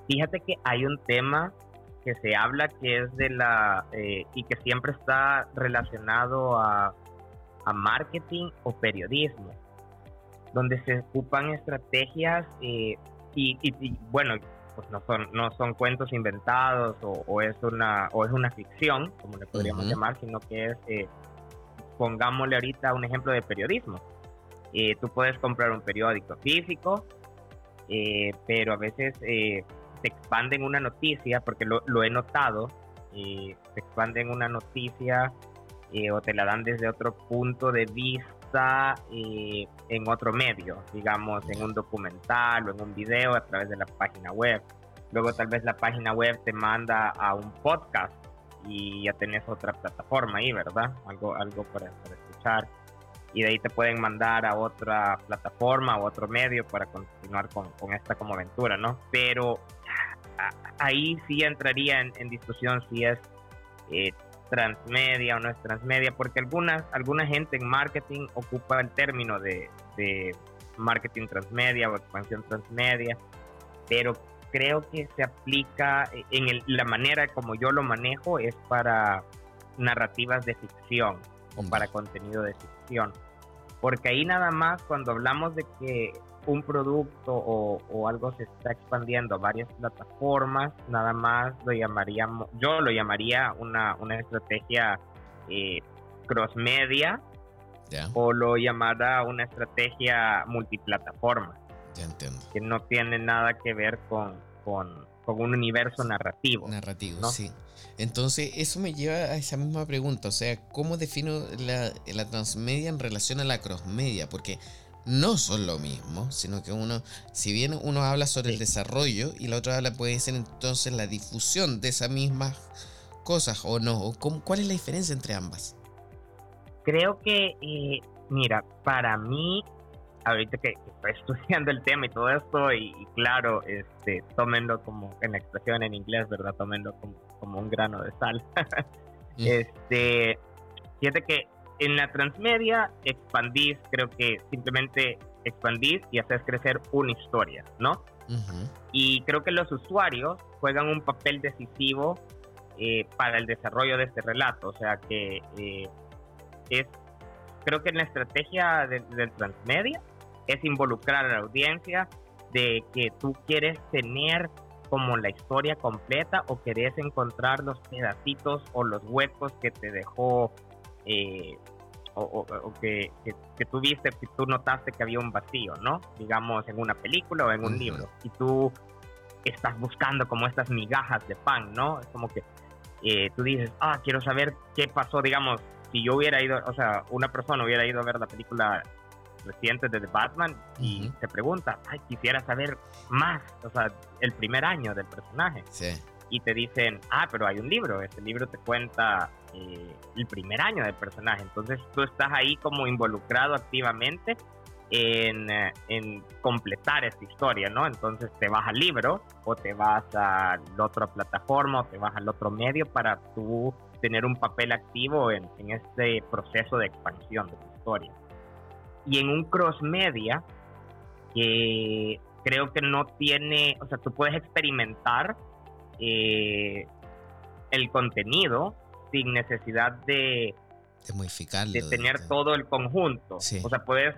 Fíjate que hay un tema que se habla que es de la eh, y que siempre está relacionado a, a, marketing o periodismo donde se ocupan estrategias y, bueno, pues no son, no son cuentos inventados o, es una, o es una ficción, como le podríamos llamar, sino que es, eh, pongámosle ahorita un ejemplo de periodismo. Eh, tú puedes comprar un periódico físico, eh, pero a veces se expanden una noticia, porque lo, lo he notado, se expanden una noticia o te la dan desde otro punto de vista eh, en otro medio, digamos en un documental o en un video a través de la página web. Luego tal vez la página web te manda a un podcast y ya tenés otra plataforma ahí, ¿verdad? Algo, algo para, escuchar. Y de ahí te pueden mandar a otra plataforma o otro medio para continuar con, con esta como aventura, ¿no? Pero ahí sí entraría en, en discusión si es eh, transmedia o no es transmedia, porque algunas, alguna gente en marketing ocupa el término de, marketing transmedia o expansión transmedia, pero creo que se aplica en la manera como yo lo manejo es para narrativas de ficción o para contenido de ficción. Porque ahí nada más cuando hablamos de que un producto o, algo se está expandiendo a varias plataformas, nada más lo llamaríamos, yo lo llamaría una, una estrategia eh, cross media o lo llamara una estrategia multiplataforma. Ya entiendo. Que no tiene nada que ver con, con, un universo narrativo. Narrativo, sí. Entonces, eso me lleva a esa misma pregunta. O sea, ¿cómo defino la, la transmedia en relación a la crossmedia? Porque no son lo mismo, sino que uno, si bien uno habla sobre el desarrollo y la otra habla puede ser entonces la difusión de esas mismas cosas o no, ¿cuál es la diferencia entre ambas? Creo que, eh, mira, para mí, ahorita que, estoy estudiando el tema y todo esto, y, claro, este, tómenlo como en la expresión en inglés, ¿verdad? Tómenlo como, como un grano de sal. Mm. este, fíjate que en la transmedia expandís, creo que simplemente expandís y haces crecer una historia, ¿no? Y creo que los usuarios juegan un papel decisivo eh, para el desarrollo de este relato, o sea que eh, es, creo que en la estrategia del transmedia es involucrar a la audiencia de que tú quieres tener como la historia completa o querés encontrar los pedacitos o los huecos que te dejó eh, o, que, que, tú viste, que tú notaste que había un vacío, ¿no? Digamos, en una película o en un libro. Y tú estás buscando como estas migajas de pan, ¿no? Es como que eh, tú dices, ah, quiero saber qué pasó, digamos, si yo hubiera ido, o sea, una persona hubiera ido a ver la película reciente de The Batman y se pregunta, ay, quisiera saber más, o sea, el primer año del personaje. Sí y te dicen, ah, pero hay un libro, este libro te cuenta eh, el primer año del personaje, entonces tú estás ahí como involucrado activamente en, eh, en, completar esta historia, ¿no? Entonces te vas al libro o te vas a la otra plataforma o te vas al otro medio para tú tener un papel activo en, en este proceso de expansión de tu historia. Y en un cross media, que creo que no tiene, o sea, tú puedes experimentar eh, el contenido sin necesidad de, de, de tener todo el conjunto. O sea, puedes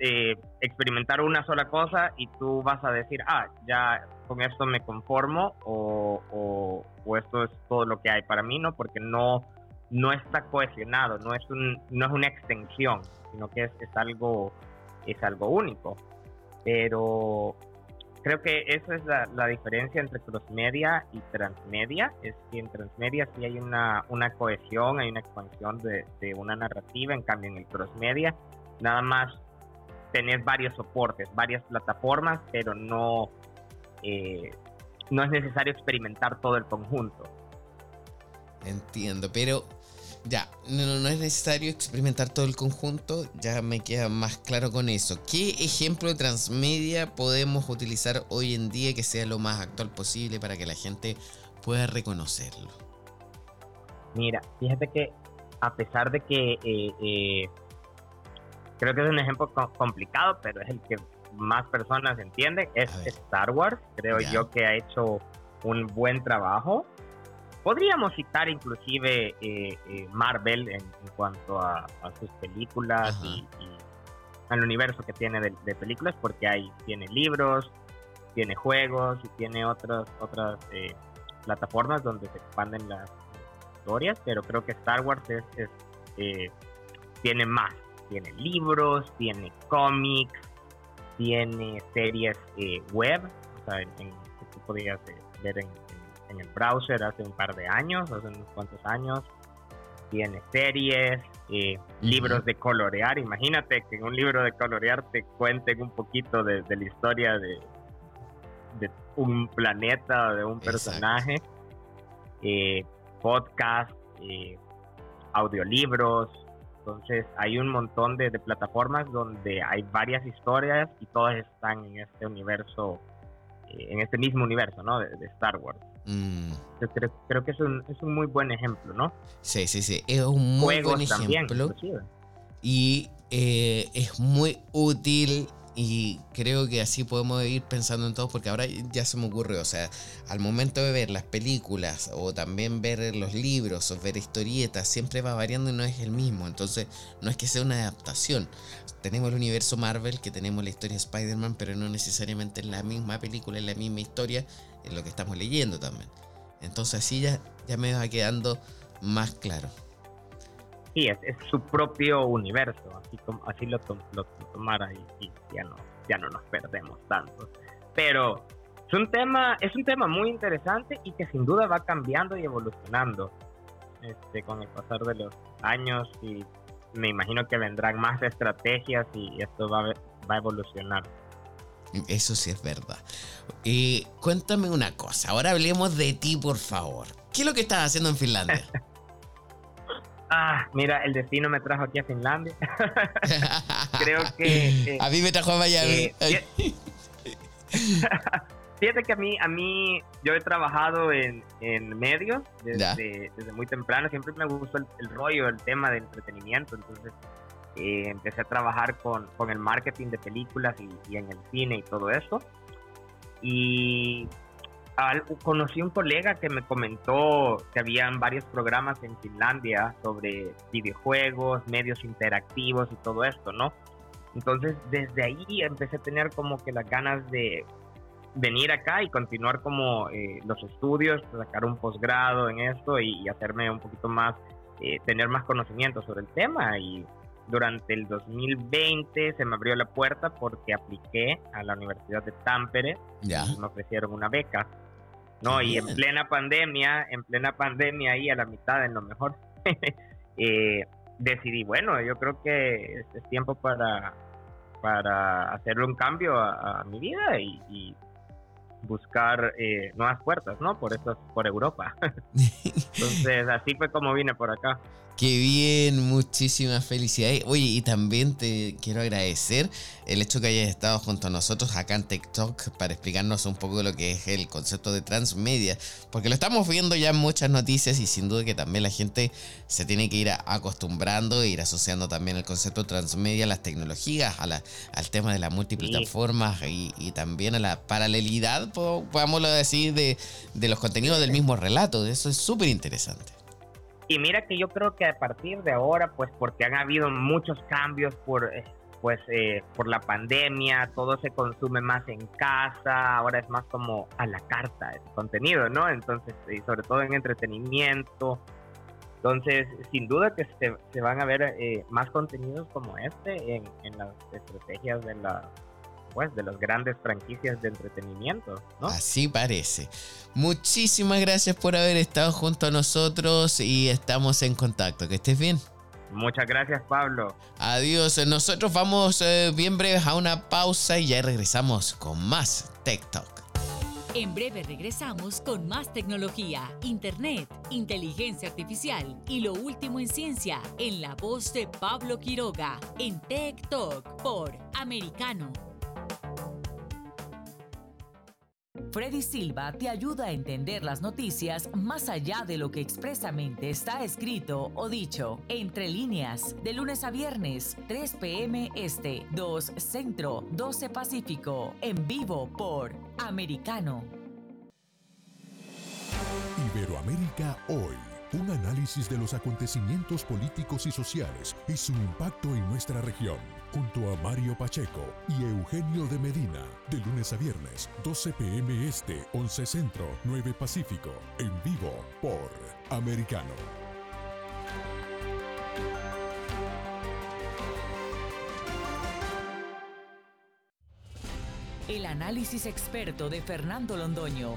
eh, experimentar una sola cosa y tú vas a decir, ah, ya con esto me conformo o, o, esto es todo lo que hay para mí, ¿no? Porque no, no está cohesionado, no es, un, no es una extensión, sino que es, es, algo, es algo único. Pero creo que esa es la, diferencia entre crossmedia y transmedia, es que en transmedia sí hay una, una cohesión, hay una expansión de, una narrativa, en cambio en el crossmedia nada más tenés varios soportes, varias plataformas, pero no, eh, no es necesario experimentar todo el conjunto. Entiendo, pero ya, no, no, es necesario experimentar todo el conjunto, ya me queda más claro con eso. ¿Qué ejemplo de transmedia podemos utilizar hoy en día que sea lo más actual posible para que la gente pueda reconocerlo? Mira, fíjate que a pesar de que eh, eh, creo que es un ejemplo complicado, pero es el que más personas entienden, es Star Wars. Creo yo que ha hecho un buen trabajo Podríamos citar inclusive eh, eh, Marvel en, cuanto a, sus películas y, al universo que tiene de, películas porque hay, tiene libros, tiene juegos y tiene otras, otras eh, plataformas donde se expanden las historias, pero creo que Star Wars es, eh, tiene más, tiene libros, tiene cómics, tiene series eh, web, o sea, en, que tú podías ver en, en, el browser hace un par de años, hace unos cuantos años, tiene series, eh, libros de colorear. Imagínate que en un libro de colorear te cuenten un poquito de, la historia de, de, un planeta o de un personaje. Eh, podcast, eh, audiolibros. Entonces hay un montón de, plataformas donde hay varias historias y todas están en este universo, en este mismo universo, ¿no? de Star Wars. Mm. creo, que es un, es un, muy buen ejemplo, ¿no? Sí, sí, sí. Es un muy buen ejemplo. y eh, es muy útil y creo que así podemos ir pensando en todo porque ahora ya se me ocurre, o sea, al momento de ver las películas o también ver los libros o ver historietas, siempre va variando y no es el mismo. Entonces, no es que sea una adaptación. Tenemos el universo Marvel, que tenemos la historia de Spider-Man, pero no necesariamente en la misma película, en la misma historia, en lo que estamos leyendo también. Entonces así ya, ya me va quedando más claro. Sí, es, su propio universo, así, como, así lo, lo, tomara y, ya, no, ya no nos perdemos tanto. Pero es un, tema, es un tema muy interesante y que sin duda va cambiando y evolucionando este, con el pasar de los años y me imagino que vendrán más estrategias y esto va, va a evolucionar. Eso sí es verdad. Y cuéntame una cosa, ahora hablemos de ti, por favor. ¿Qué es lo que estás haciendo en Finlandia? ah, mira, el destino me trajo aquí a Finlandia. Creo que... a mí me trajo a Miami. Eh, fíjate que a mí, a mí, yo he trabajado en, en medios desde, desde, muy temprano. Siempre me gustó el, el rollo, el tema de entretenimiento. Entonces, eh, empecé a trabajar con, con, el marketing de películas y, en el cine y todo eso. Y conocí un colega que me comentó que habían varios programas en Finlandia sobre videojuegos, medios interactivos y todo esto, ¿no? Entonces desde ahí empecé a tener como que las ganas de venir acá y continuar como eh, los estudios, sacar un posgrado en esto y, hacerme un poquito más, eh, tener más conocimiento sobre el tema y durante el 2020 se me abrió la puerta porque apliqué a la Universidad de Tampere y me ofrecieron una beca. No, y en plena pandemia, en plena pandemia ahí a la mitad en lo mejor, eh, decidí, bueno, yo creo que es, tiempo para, para hacerle un cambio a, mi vida y, buscar eh, nuevas puertas, ¿no? Por eso, por Europa. Entonces, así fue como vine por acá. Qué bien, muchísimas felicidades. Oye, y también te quiero agradecer el hecho que hayas estado junto a nosotros acá en TikTok para explicarnos un poco lo que es el concepto de transmedia, porque lo estamos viendo ya en muchas noticias y sin duda que también la gente se tiene que ir acostumbrando e ir asociando también el concepto transmedia a las tecnologías, a la, al tema de las multiplataformas y, y, también a la paralelidad, podamos decir, de, de los contenidos del mismo relato. Eso es súper interesante. Y mira que yo creo que a partir de ahora, pues porque han habido muchos cambios por, eh, pues, eh, por la pandemia, todo se consume más en casa, ahora es más como a la carta el contenido, ¿no? Entonces, y sobre todo en entretenimiento. Entonces, sin duda que se, se van a ver eh, más contenidos como este en, en las estrategias de la pues, de las grandes franquicias de entretenimiento, ¿no? Así parece. Muchísimas gracias por haber estado junto a nosotros y estamos en contacto. Que estés bien. Muchas gracias, Pablo. Adiós. Nosotros vamos eh, bien breves a una pausa y ya regresamos con más TikTok. En breve regresamos con más tecnología, internet, inteligencia artificial y lo último en ciencia en la voz de Pablo Quiroga en Tech por Americano Freddy Silva te ayuda a entender las noticias más allá de lo que expresamente está escrito o dicho. Entre líneas, de lunes a viernes, 3 p.m. Este, 2 Centro, 12 Pacífico, en vivo por Americano. Iberoamérica hoy Un análisis de los acontecimientos políticos y sociales y su impacto en nuestra región, junto a Mario Pacheco y Eugenio de Medina, de lunes a viernes, 12 pm este, 11 centro, 9 pacífico, en vivo por Americano. El análisis experto de Fernando Londoño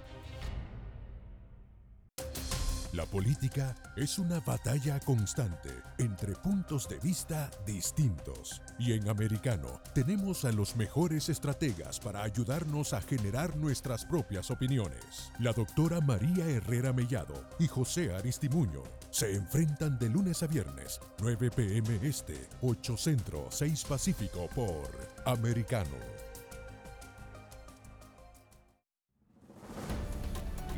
la política es una batalla constante entre puntos de vista distintos. Y en Americano tenemos a los mejores estrategas para ayudarnos a generar nuestras propias opiniones. La doctora María Herrera Mellado y José Aristimuño se enfrentan de lunes a viernes, 9 pm este, 8 centro, 6 pacífico por Americano.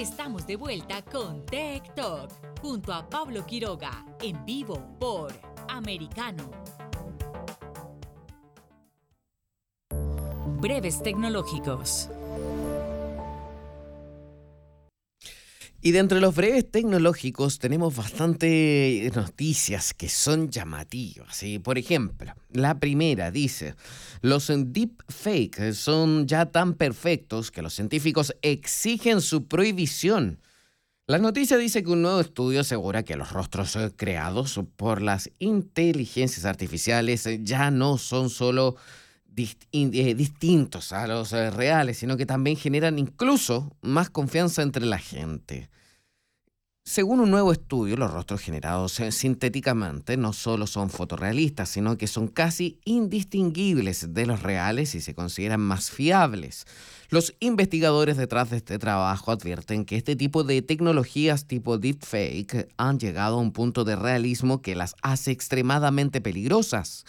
Estamos de vuelta con Tech Talk junto a Pablo Quiroga en vivo por Americano. Breves tecnológicos. Y de los breves tecnológicos tenemos bastantes noticias que son llamativas. Por ejemplo, la primera dice, los deepfakes son ya tan perfectos que los científicos exigen su prohibición. La noticia dice que un nuevo estudio asegura que los rostros creados por las inteligencias artificiales ya no son solo eh, distintos a los eh, reales, sino que también generan incluso más confianza entre la gente. Según un nuevo estudio, los rostros generados eh, sintéticamente no solo son fotorrealistas, sino que son casi indistinguibles de los reales y se consideran más fiables. Los investigadores detrás de este trabajo advierten que este tipo de tecnologías tipo deepfake han llegado a un punto de realismo que las hace extremadamente peligrosas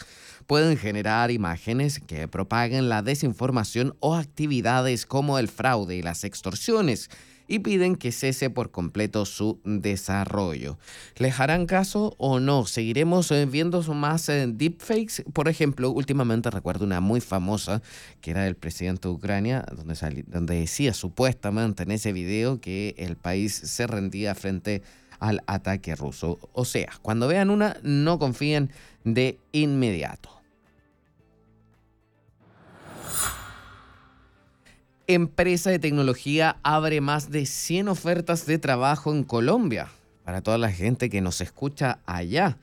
pueden generar imágenes que propaguen la desinformación o actividades como el fraude y las extorsiones y piden que cese por completo su desarrollo. ¿Les harán caso o no? ¿Seguiremos eh, viendo más eh, deepfakes? Por ejemplo, últimamente recuerdo una muy famosa que era del presidente de Ucrania, donde, donde decía supuestamente en ese video que el país se rendía frente al ataque ruso. O sea, cuando vean una, no confíen de inmediato. Empresa de tecnología abre más de 100 ofertas de trabajo en Colombia para toda la gente que nos escucha allá.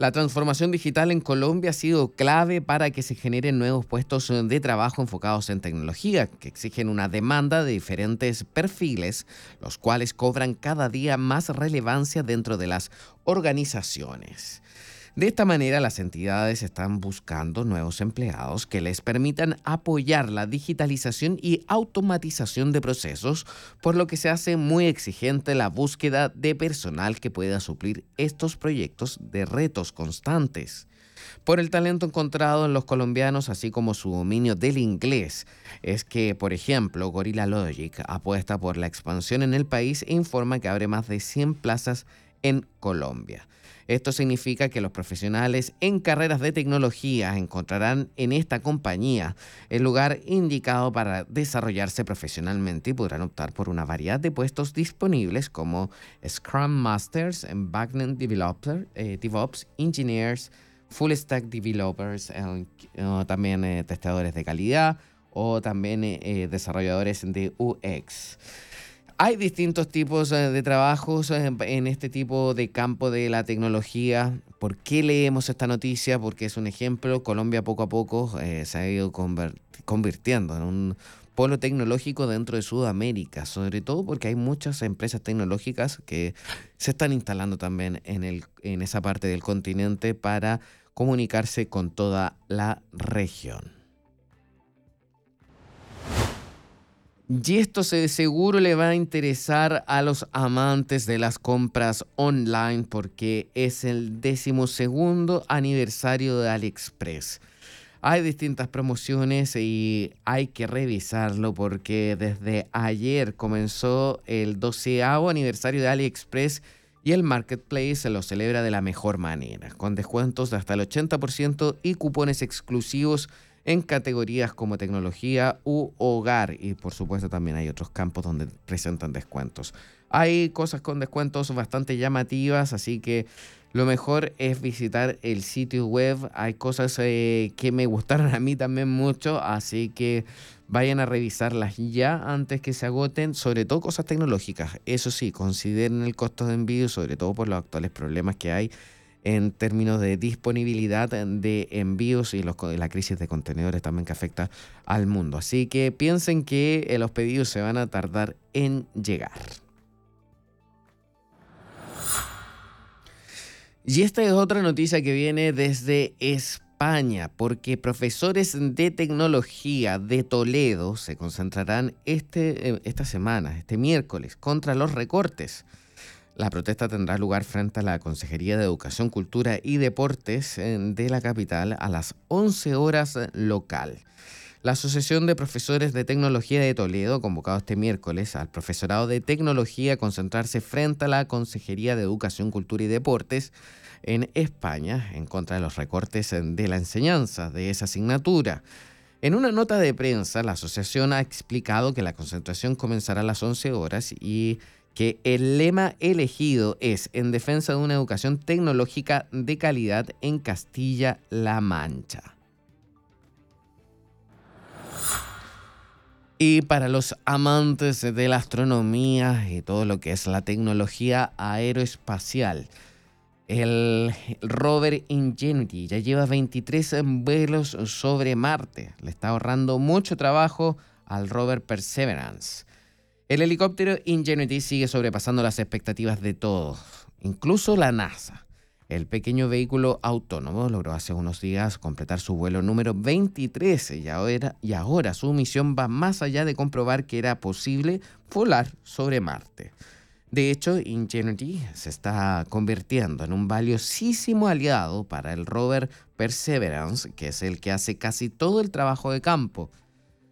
La transformación digital en Colombia ha sido clave para que se generen nuevos puestos de trabajo enfocados en tecnología, que exigen una demanda de diferentes perfiles, los cuales cobran cada día más relevancia dentro de las organizaciones. De esta manera, las entidades están buscando nuevos empleados que les permitan apoyar la digitalización y automatización de procesos, por lo que se hace muy exigente la búsqueda de personal que pueda suplir estos proyectos de retos constantes por el talento encontrado en los colombianos, así como su dominio del inglés. Es que, por ejemplo, Gorilla Logic apuesta por la expansión en el país e informa que abre más de 100 plazas en Colombia. Esto significa que los profesionales en carreras de tecnología encontrarán en esta compañía el lugar indicado para desarrollarse profesionalmente y podrán optar por una variedad de puestos disponibles como Scrum Masters, Backend Developer, eh, DevOps Engineers, Full Stack Developers, eh, también eh, testadores de calidad o también desarrolladores de UX. Hay distintos tipos eh, de trabajos eh, en este tipo de campo de la tecnología. ¿Por qué leemos esta noticia? Porque es un ejemplo. Colombia poco a poco eh, se ha ido convirtiendo en un polo tecnológico dentro de Sudamérica, sobre todo porque hay muchas empresas tecnológicas que se están instalando también en, el, en esa parte del continente para comunicarse con toda la región. Y esto de seguro le va a interesar a los amantes de las compras online porque es el decimosegundo aniversario de AliExpress. Hay distintas promociones y hay que revisarlo porque desde ayer comenzó el doceavo aniversario de AliExpress y el marketplace se lo celebra de la mejor manera, con descuentos de hasta el 80% y cupones exclusivos en categorías como tecnología u hogar y por supuesto también hay otros campos donde presentan descuentos. Hay cosas con descuentos bastante llamativas, así que lo mejor es visitar el sitio web. Hay cosas eh, que me gustaron a mí también mucho, así que vayan a revisarlas ya antes que se agoten, sobre todo cosas tecnológicas. Eso sí, consideren el costo de envío, sobre todo por los actuales problemas que hay en términos de disponibilidad de envíos y la crisis de contenedores también que afecta al mundo. Así que piensen que eh, los pedidos se van a tardar en llegar. Y esta es otra noticia que viene desde España, porque profesores de tecnología de Toledo se concentrarán este, eh, esta semana, este miércoles, contra los recortes. La protesta tendrá lugar frente a la Consejería de Educación, Cultura y Deportes eh, de la capital a las 11 horas local. La Asociación de Profesores de Tecnología de Toledo, convocado este miércoles al profesorado de tecnología a concentrarse frente a la Consejería de Educación, Cultura y Deportes en España en contra de los recortes de la enseñanza de esa asignatura. En una nota de prensa, la asociación ha explicado que la concentración comenzará a las 11 horas y que el lema elegido es en defensa de una educación tecnológica de calidad en Castilla-La Mancha. Y para los amantes de la astronomía y todo lo que es la tecnología aeroespacial, el rover Ingenuity ya lleva 23 vuelos sobre Marte. Le está ahorrando mucho trabajo al rover Perseverance. El helicóptero Ingenuity sigue sobrepasando las expectativas de todos, incluso la NASA. El pequeño vehículo autónomo logró hace unos días completar su vuelo número 23 y ahora, y ahora su misión va más allá de comprobar que era posible volar sobre Marte. De hecho, Ingenuity se está convirtiendo en un valiosísimo aliado para el rover Perseverance, que es el que hace casi todo el trabajo de campo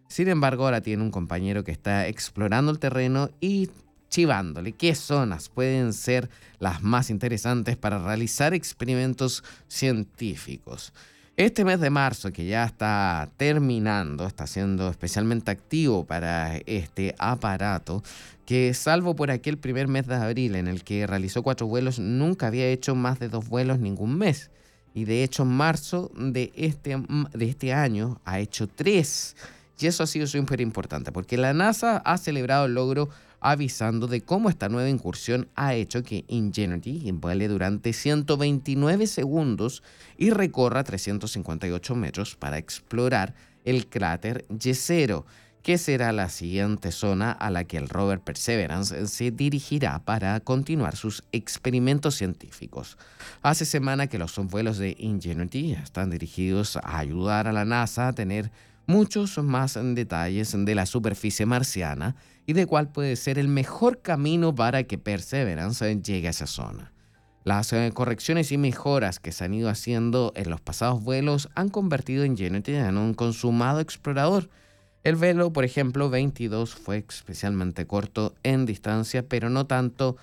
sin embargo, ahora tiene un compañero que está explorando el terreno y chivándole qué zonas pueden ser las más interesantes para realizar experimentos científicos. Este mes de marzo, que ya está terminando, está siendo especialmente activo para este aparato, que salvo por aquel primer mes de abril en el que realizó cuatro vuelos, nunca había hecho más de dos vuelos ningún mes. Y de hecho, en marzo de este, de este año ha hecho tres y eso ha sido súper importante porque la NASA ha celebrado el logro avisando de cómo esta nueva incursión ha hecho que Ingenuity vuele durante 129 segundos y recorra 358 metros para explorar el cráter Yesero, que será la siguiente zona a la que el rover Perseverance se dirigirá para continuar sus experimentos científicos. Hace semana que los vuelos de Ingenuity están dirigidos a ayudar a la NASA a tener muchos más detalles de la superficie marciana y de cuál puede ser el mejor camino para que Perseverance llegue a esa zona. Las eh, correcciones y mejoras que se han ido haciendo en los pasados vuelos han convertido en Unity en un consumado explorador. El velo, por ejemplo, 22 fue especialmente corto en distancia, pero no tanto en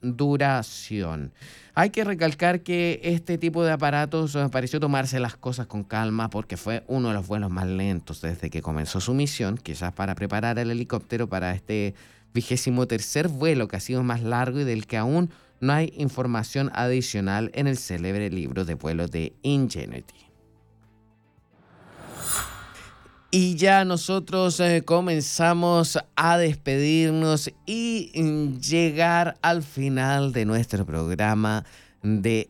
duración. Hay que recalcar que este tipo de aparatos eh, pareció tomarse las cosas con calma porque fue uno de los vuelos más lentos desde que comenzó su misión, quizás para preparar el helicóptero para este vigésimo tercer vuelo que ha sido más largo y del que aún no hay información adicional en el célebre libro de vuelo de Ingenuity. Y ya nosotros eh, comenzamos a despedirnos y llegar al final de nuestro programa de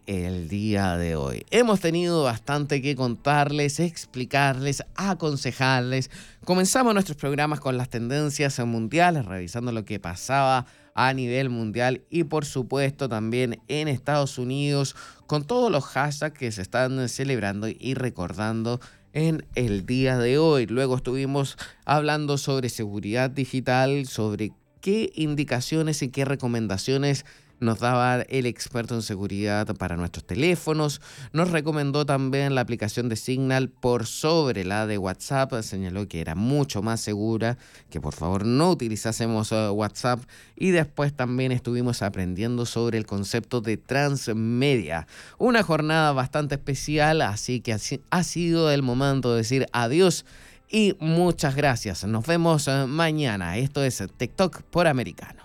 día de hoy. Hemos tenido bastante que contarles, explicarles, aconsejarles. Comenzamos nuestros programas con las tendencias mundiales, revisando lo que pasaba a nivel mundial y por supuesto también en Estados Unidos con todos los hashtags que se están celebrando y recordando en el día de hoy. Luego estuvimos hablando sobre seguridad digital, sobre qué indicaciones y qué recomendaciones nos daba el experto en seguridad para nuestros teléfonos, nos recomendó también la aplicación de Signal por sobre la de WhatsApp, señaló que era mucho más segura, que por favor no utilizásemos eh, WhatsApp y después también estuvimos aprendiendo sobre el concepto de transmedia. Una jornada bastante especial, así que ha sido el momento de decir adiós y muchas gracias. Nos vemos eh, mañana. Esto es TikTok por Americano.